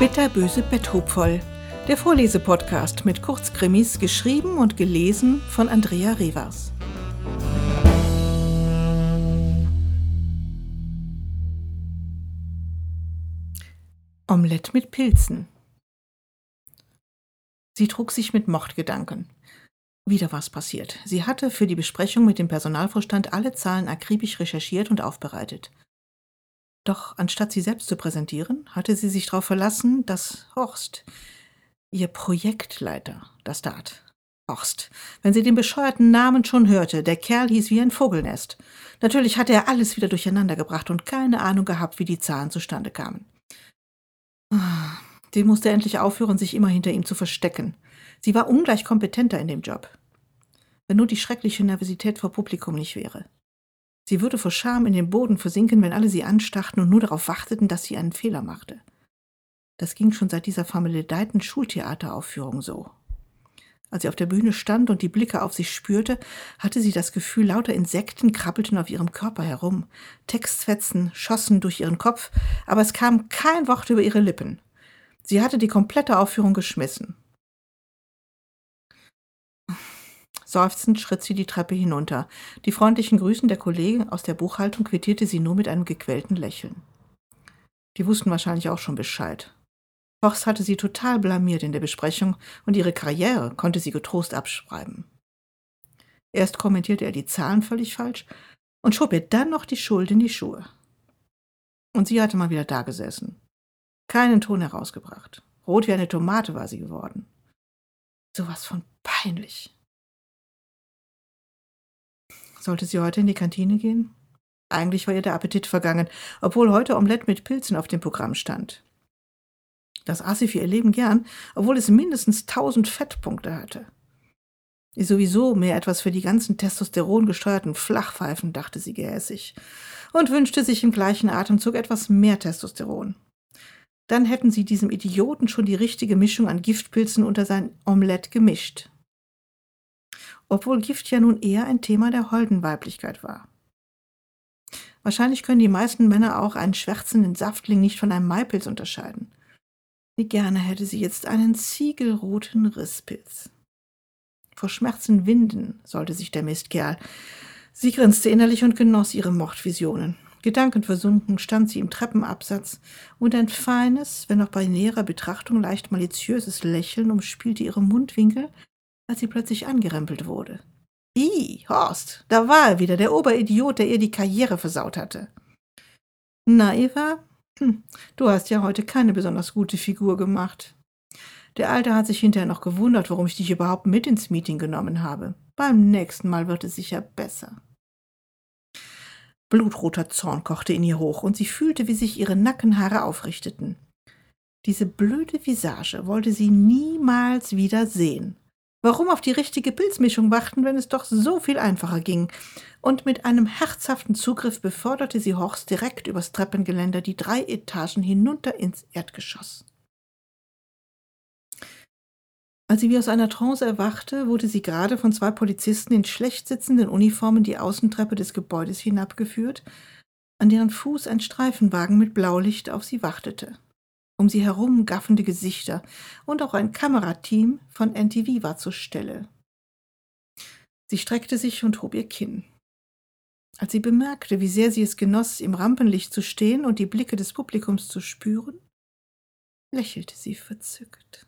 Bitterböse Betthupfoll, der Vorlesepodcast mit Kurzkrimis, geschrieben und gelesen von Andrea Revers. Omelette mit Pilzen. Sie trug sich mit Mordgedanken. Wieder was passiert. Sie hatte für die Besprechung mit dem Personalvorstand alle Zahlen akribisch recherchiert und aufbereitet. Doch anstatt sie selbst zu präsentieren, hatte sie sich darauf verlassen, dass Horst, ihr Projektleiter, das tat. Horst, wenn sie den bescheuerten Namen schon hörte, der Kerl hieß wie ein Vogelnest. Natürlich hatte er alles wieder durcheinander gebracht und keine Ahnung gehabt, wie die Zahlen zustande kamen. Sie musste endlich aufhören, sich immer hinter ihm zu verstecken. Sie war ungleich kompetenter in dem Job. Wenn nur die schreckliche Nervosität vor Publikum nicht wäre. Sie würde vor Scham in den Boden versinken, wenn alle sie anstarrten und nur darauf warteten, dass sie einen Fehler machte. Das ging schon seit dieser vermaledeiten Schultheateraufführung so. Als sie auf der Bühne stand und die Blicke auf sich spürte, hatte sie das Gefühl, lauter Insekten krabbelten auf ihrem Körper herum, Textfetzen schossen durch ihren Kopf, aber es kam kein Wort über ihre Lippen. Sie hatte die komplette Aufführung geschmissen. Seufzend schritt sie die Treppe hinunter. Die freundlichen Grüßen der Kollegen aus der Buchhaltung quittierte sie nur mit einem gequälten Lächeln. Die wussten wahrscheinlich auch schon Bescheid. Horst hatte sie total blamiert in der Besprechung und ihre Karriere konnte sie getrost abschreiben. Erst kommentierte er die Zahlen völlig falsch und schob ihr dann noch die Schuld in die Schuhe. Und sie hatte mal wieder dagesessen. Keinen Ton herausgebracht. Rot wie eine Tomate war sie geworden. Sowas von peinlich. Sollte sie heute in die Kantine gehen? Eigentlich war ihr der Appetit vergangen, obwohl heute Omelette mit Pilzen auf dem Programm stand. Das aß sie für ihr Leben gern, obwohl es mindestens tausend Fettpunkte hatte. Ist sowieso mehr etwas für die ganzen Testosteron gesteuerten Flachpfeifen, dachte sie gehässig, und wünschte sich im gleichen Atemzug etwas mehr Testosteron. Dann hätten sie diesem Idioten schon die richtige Mischung an Giftpilzen unter sein Omelett gemischt obwohl Gift ja nun eher ein Thema der holden Weiblichkeit war. Wahrscheinlich können die meisten Männer auch einen schwärzenden Saftling nicht von einem Maipilz unterscheiden. Wie gerne hätte sie jetzt einen ziegelroten Risspilz. Vor Schmerzen winden sollte sich der Mistkerl. Sie grinste innerlich und genoss ihre Mordvisionen. Gedankenversunken stand sie im Treppenabsatz, und ein feines, wenn auch bei näherer Betrachtung leicht maliziöses Lächeln umspielte ihre Mundwinkel, als sie plötzlich angerempelt wurde. I, Horst, da war er wieder, der Oberidiot, der ihr die Karriere versaut hatte. Na, Eva, hm, du hast ja heute keine besonders gute Figur gemacht. Der Alte hat sich hinterher noch gewundert, warum ich dich überhaupt mit ins Meeting genommen habe. Beim nächsten Mal wird es sicher besser. Blutroter Zorn kochte in ihr hoch, und sie fühlte, wie sich ihre Nackenhaare aufrichteten. Diese blöde Visage wollte sie niemals wieder sehen. Warum auf die richtige Pilzmischung warten, wenn es doch so viel einfacher ging? Und mit einem herzhaften Zugriff beförderte sie Horst direkt übers Treppengeländer die drei Etagen hinunter ins Erdgeschoss. Als sie wie aus einer Trance erwachte, wurde sie gerade von zwei Polizisten in schlecht sitzenden Uniformen die Außentreppe des Gebäudes hinabgeführt, an deren Fuß ein Streifenwagen mit Blaulicht auf sie wartete um sie herum gaffende Gesichter und auch ein Kamerateam von NTV war zur Stelle. Sie streckte sich und hob ihr Kinn. Als sie bemerkte, wie sehr sie es genoss, im Rampenlicht zu stehen und die Blicke des Publikums zu spüren, lächelte sie verzückt.